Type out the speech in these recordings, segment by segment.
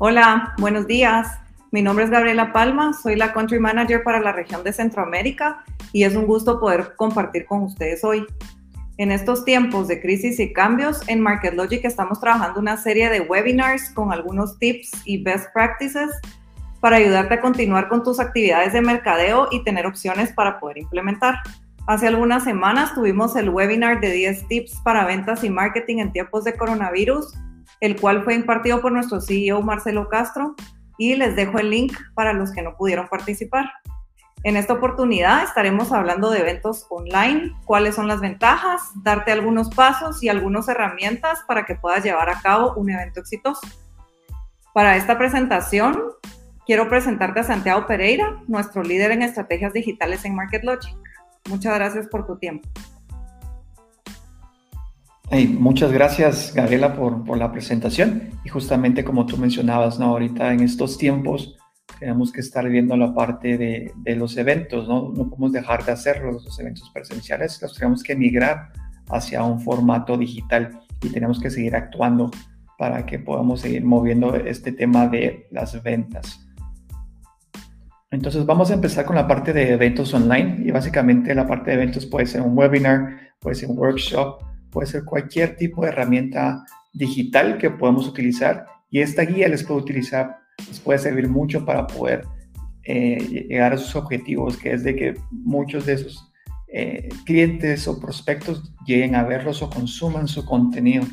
Hola, buenos días. Mi nombre es Gabriela Palma, soy la Country Manager para la región de Centroamérica y es un gusto poder compartir con ustedes hoy. En estos tiempos de crisis y cambios, en MarketLogic estamos trabajando una serie de webinars con algunos tips y best practices para ayudarte a continuar con tus actividades de mercadeo y tener opciones para poder implementar. Hace algunas semanas tuvimos el webinar de 10 tips para ventas y marketing en tiempos de coronavirus el cual fue impartido por nuestro CEO Marcelo Castro y les dejo el link para los que no pudieron participar. En esta oportunidad estaremos hablando de eventos online, cuáles son las ventajas, darte algunos pasos y algunas herramientas para que puedas llevar a cabo un evento exitoso. Para esta presentación, quiero presentarte a Santiago Pereira, nuestro líder en estrategias digitales en MarketLogic. Muchas gracias por tu tiempo muchas gracias, Gabriela, por, la presentación. Y justamente como tú mencionabas, ¿no? ahorita en estos tiempos tenemos que estar viendo la parte de, los eventos, ¿no? No podemos dejar de hacerlo, los eventos presenciales, los tenemos que migrar hacia un formato digital y tenemos que seguir actuando para que podamos seguir moviendo este tema de las ventas. Entonces vamos a empezar con la parte de eventos online y básicamente la parte de eventos puede ser un webinar, puede ser un workshop, puede ser cualquier tipo de herramienta digital que podamos utilizar y esta guía les puede utilizar, les puede servir mucho para poder eh, llegar a sus objetivos, que es de que muchos de esos eh, clientes o prospectos lleguen a verlos o consuman su contenido.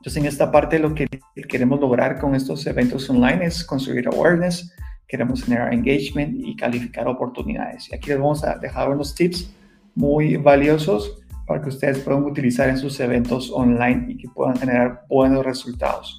Entonces, en esta parte lo que queremos lograr con estos eventos online es construir awareness, queremos generar engagement y calificar oportunidades. Y aquí les vamos a dejar unos tips muy valiosos para que ustedes puedan utilizar en sus eventos online y que puedan generar buenos resultados.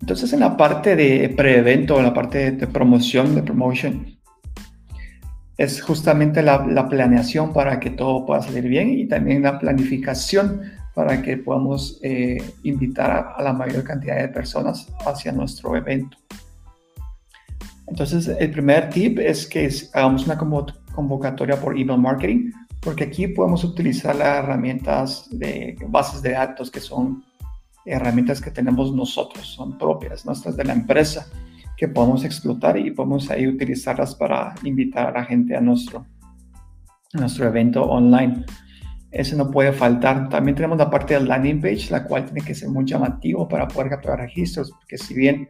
Entonces, en la parte de pre-evento, en la parte de promoción, de promotion, es justamente la, planeación para que todo pueda salir bien y también la planificación para que podamos eh, invitar a, a, la mayor cantidad de personas hacia nuestro evento. Entonces, el primer tip es que hagamos una convocatoria por email marketing, porque aquí podemos utilizar las herramientas de bases de datos que son herramientas que tenemos nosotros, son propias, nuestras de la empresa, que podemos explotar y podemos ahí utilizarlas para invitar a la gente a nuestro, nuestro evento online. Eso no puede faltar. También tenemos la parte del landing page, la cual tiene que ser muy llamativo para poder capturar registros, porque si bien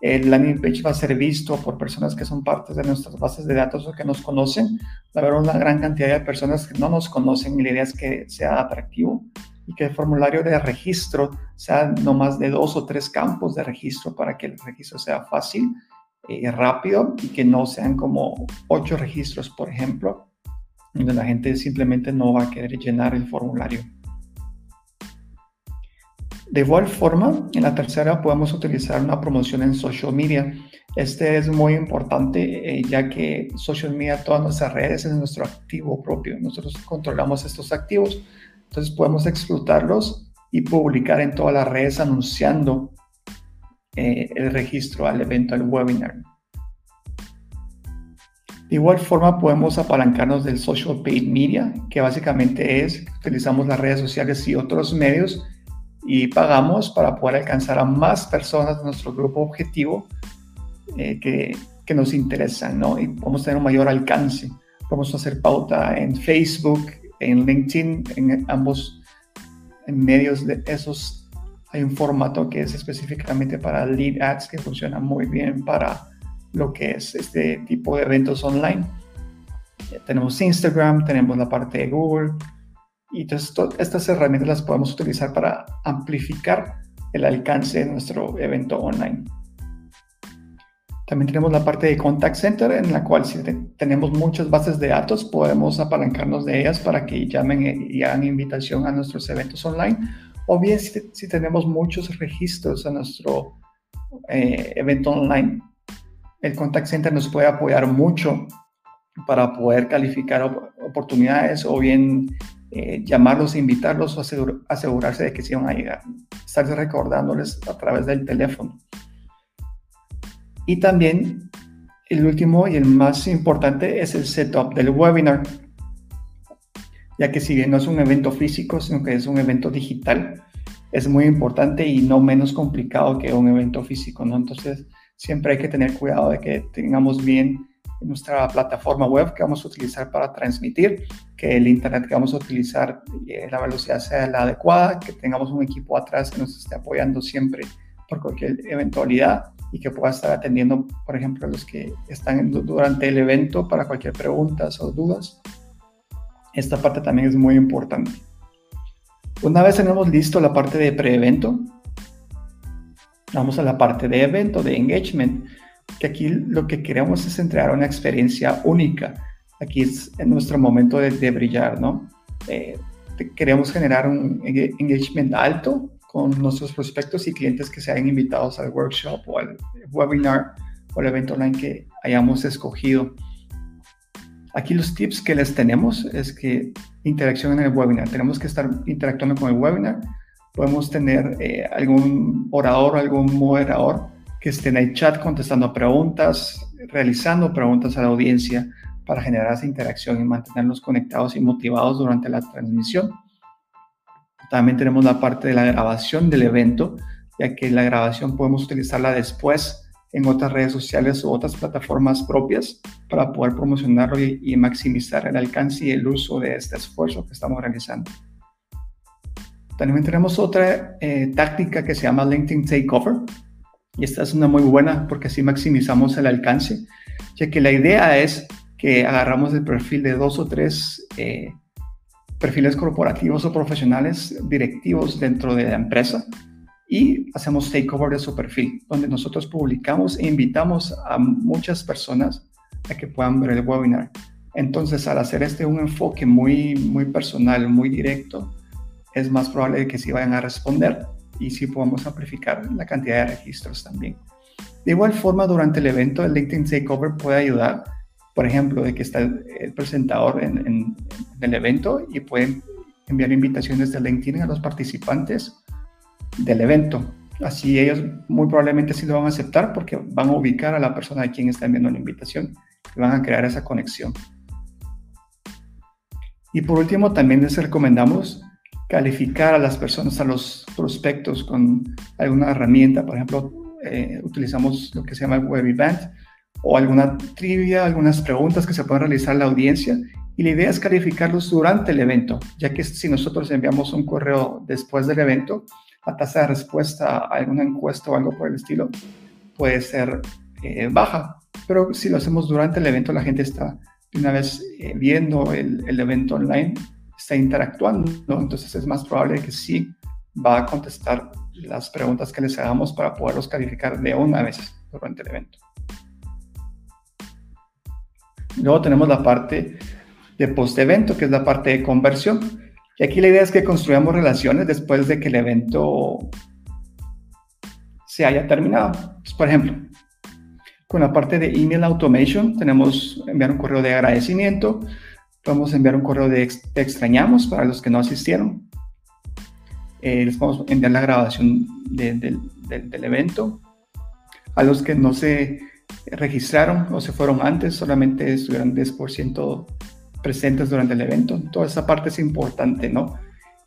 el landing page va a ser visto por personas que son partes de nuestras bases de datos o que nos conocen. Va a haber una gran cantidad de personas que no nos conocen y la idea es que sea atractivo y que el formulario de registro sea no más de dos o tres campos de registro para que el registro sea fácil y rápido y que no sean como ocho registros, por ejemplo, donde la gente simplemente no va a querer llenar el formulario. De igual forma, en la tercera podemos utilizar una promoción en social media. Este es muy importante eh, ya que social media, todas nuestras redes es nuestro activo propio. Nosotros controlamos estos activos, entonces podemos explotarlos y publicar en todas las redes anunciando eh, el registro al evento, al webinar. De igual forma podemos apalancarnos del social paid media, que básicamente es utilizamos las redes sociales y otros medios y pagamos para poder alcanzar a más personas de nuestro grupo objetivo eh, que, que, nos interesan, ¿no? Y podemos tener un mayor alcance. Podemos hacer pauta en Facebook, en LinkedIn, en ambos medios de esos. Hay un formato que es específicamente para lead ads que funciona muy bien para lo que es este tipo de eventos online. Tenemos Instagram, tenemos la parte de Google, y entonces estas herramientas las podemos utilizar para amplificar el alcance de nuestro evento online. También tenemos la parte de Contact Center, en la cual si tenemos muchas bases de datos, podemos apalancarnos de ellas para que llamen y hagan invitación a nuestros eventos online. O bien si, tenemos muchos registros a nuestro eh, evento online, el Contact Center nos puede apoyar mucho para poder calificar oportunidades o bien eh, llamarlos, invitarlos o asegurarse de que se van a llegar. Estar recordándoles a través del teléfono. Y también el último y el más importante es el setup del webinar, ya que si bien no es un evento físico, sino que es un evento digital, es muy importante y no menos complicado que un evento físico, ¿no? Entonces, siempre hay que tener cuidado de que tengamos bien nuestra plataforma web que vamos a utilizar para transmitir, que el internet que vamos a utilizar, eh, la velocidad sea la adecuada, que tengamos un equipo atrás que nos esté apoyando siempre por cualquier eventualidad y que pueda estar atendiendo, por ejemplo, a los que están durante el evento para cualquier pregunta o dudas. Esta parte también es muy importante. Una vez tenemos listo la parte de pre-evento, vamos a la parte de evento, de engagement, que aquí lo que queremos es entregar una experiencia única. Aquí es en nuestro momento de, brillar, ¿no? Eh, queremos generar un engagement alto con nuestros prospectos y clientes que sean invitados al workshop o al webinar o al evento online que hayamos escogido. Aquí los tips que les tenemos es que interacción en el webinar. Tenemos que estar interactuando con el webinar. Podemos tener eh, algún orador algún moderador que esté en el chat contestando preguntas, realizando preguntas a la audiencia para generar esa interacción y mantenerlos conectados y motivados durante la transmisión. También tenemos la parte de la grabación del evento, ya que la grabación podemos utilizarla después en otras redes sociales u otras plataformas propias para poder promocionarlo y, maximizar el alcance y el uso de este esfuerzo que estamos realizando. También tenemos otra eh, táctica que se llama LinkedIn Takeover. Y esta es una muy buena porque así maximizamos el alcance, ya que la idea es que agarramos el perfil de dos o tres eh, perfiles corporativos o profesionales directivos dentro de la empresa y hacemos takeover de su perfil, donde nosotros publicamos e invitamos a muchas personas a que puedan ver el webinar. Entonces, al hacer este un enfoque muy, muy personal, muy directo, es más probable que sí vayan a responder y sí podamos amplificar la cantidad de registros también. De igual forma, durante el evento, el LinkedIn Takeover puede ayudar, por ejemplo, de que está el presentador en, el evento y pueden enviar invitaciones de LinkedIn a los participantes del evento. Así ellos muy probablemente sí lo van a aceptar porque van a ubicar a la persona a quien están enviando la invitación y van a crear esa conexión. Y por último, también les recomendamos calificar a las personas, a los prospectos con alguna herramienta. Por ejemplo, eh, utilizamos lo que se llama Web Event o alguna trivia, algunas preguntas que se pueden realizar a la audiencia. Y la idea es calificarlos durante el evento, ya que si nosotros enviamos un correo después del evento, la tasa de respuesta a alguna encuesta o algo por el estilo puede ser eh, baja. Pero si lo hacemos durante el evento, la gente está una vez eh, viendo el, el, evento online, está interactuando, entonces es más probable que sí va a contestar las preguntas que les hagamos para poderlos calificar de una vez durante el evento. Luego tenemos la parte de post-evento, que es la parte de conversión. Y aquí la idea es que construyamos relaciones después de que el evento se haya terminado. Pues, por ejemplo, con la parte de email automation tenemos enviar un correo de agradecimiento, podemos enviar un correo de te extrañamos para los que no asistieron. Eh, les podemos enviar la grabación del evento. A los que no se registraron o se fueron antes, solamente estuvieron 10% presentes durante el evento. Toda esa parte es importante, ¿no?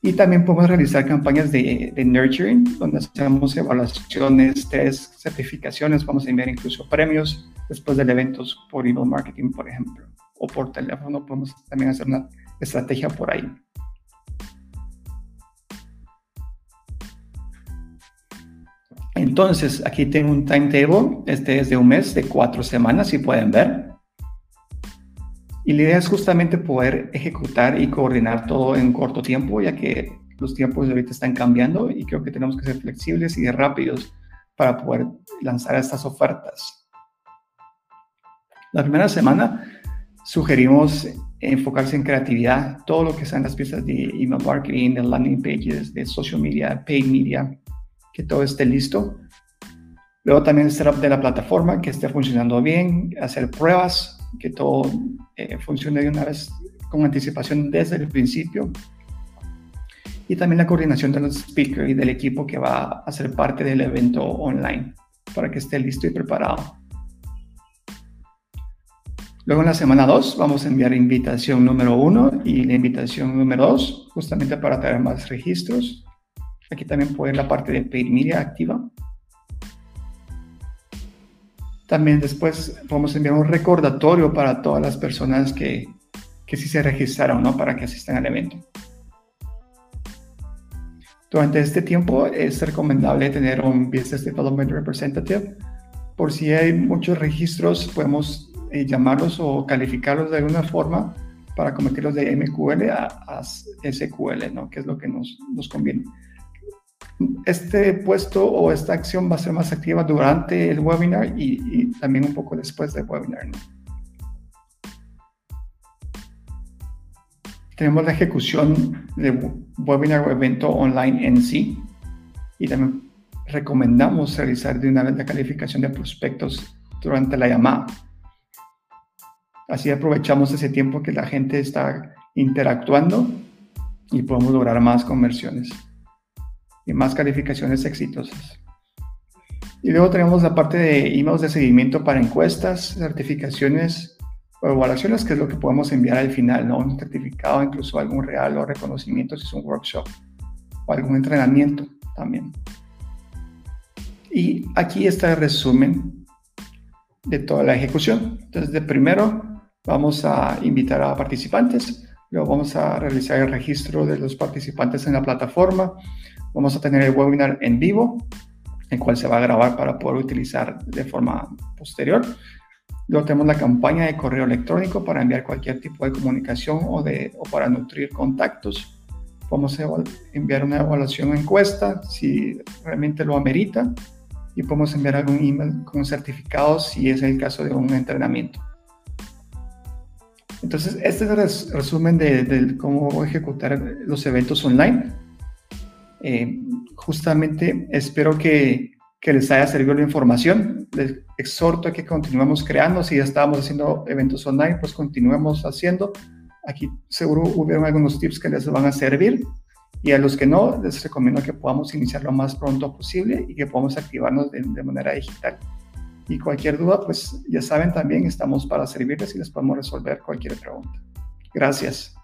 Y también podemos realizar campañas de, de nurturing, donde hacemos evaluaciones, test, certificaciones, vamos a enviar incluso premios después del evento por email marketing, por ejemplo, o por teléfono, podemos también hacer una estrategia por ahí. Entonces, aquí tengo un timetable, este es de un mes, de cuatro semanas, si pueden ver. Y la idea es justamente poder ejecutar y coordinar todo en corto tiempo, ya que los tiempos de ahorita están cambiando y creo que tenemos que ser flexibles y rápidos para poder lanzar estas ofertas. La primera semana sugerimos enfocarse en creatividad, todo lo que sean las piezas de email marketing, de landing pages, de social media, paid media, que todo esté listo. Luego también el setup de la plataforma, que esté funcionando bien, hacer pruebas, que todo eh, funcione de una vez con anticipación desde el principio. Y también la coordinación de los speakers y del equipo que va a ser parte del evento online para que esté listo y preparado. Luego en la semana 2 vamos a enviar invitación número 1 y la invitación número 2 justamente para traer más registros. Aquí también puede la parte de pedir media activa. También después podemos enviar un recordatorio para todas las personas que, que sí se registraron, ¿no? Para que asistan al evento. Durante este tiempo es recomendable tener un Business Development Representative. Por si hay muchos registros, podemos eh, llamarlos o calificarlos de alguna forma para convertirlos de MQL a, SQL, ¿no? que es lo que nos, nos conviene. Este puesto o esta acción va a ser más activa durante el webinar y, también un poco después del webinar. Tenemos la ejecución de webinar o evento online en sí y también recomendamos realizar de una vez la calificación de prospectos durante la llamada. Así aprovechamos ese tiempo que la gente está interactuando y podemos lograr más conversiones y más calificaciones exitosas. Y luego tenemos la parte de emails de seguimiento para encuestas, certificaciones o evaluaciones, que es lo que podemos enviar al final, ¿no? Un certificado, incluso algún real o reconocimiento si es un workshop o algún entrenamiento también. Y aquí está el resumen de toda la ejecución. Entonces, de primero Vamos a invitar a participantes, luego vamos a realizar el registro de los participantes en la plataforma, vamos a tener el webinar en vivo, el cual se va a grabar para poder utilizar de forma posterior. Luego tenemos la campaña de correo electrónico para enviar cualquier tipo de comunicación o, de, o para nutrir contactos. Podemos enviar una evaluación encuesta si realmente lo amerita y podemos enviar algún email con certificados si es el caso de un entrenamiento. Entonces, este es el resumen de, cómo ejecutar los eventos online. Eh, justamente espero que, que, les haya servido la información. Les exhorto a que continuemos creando. Si ya estábamos haciendo eventos online, pues continuemos haciendo. Aquí seguro hubieron algunos tips que les van a servir. Y a los que no, les recomiendo que podamos iniciar lo más pronto posible y que podamos activarnos de, de manera digital. Y cualquier duda, pues ya saben también, estamos para servirles y les podemos resolver cualquier pregunta. Gracias.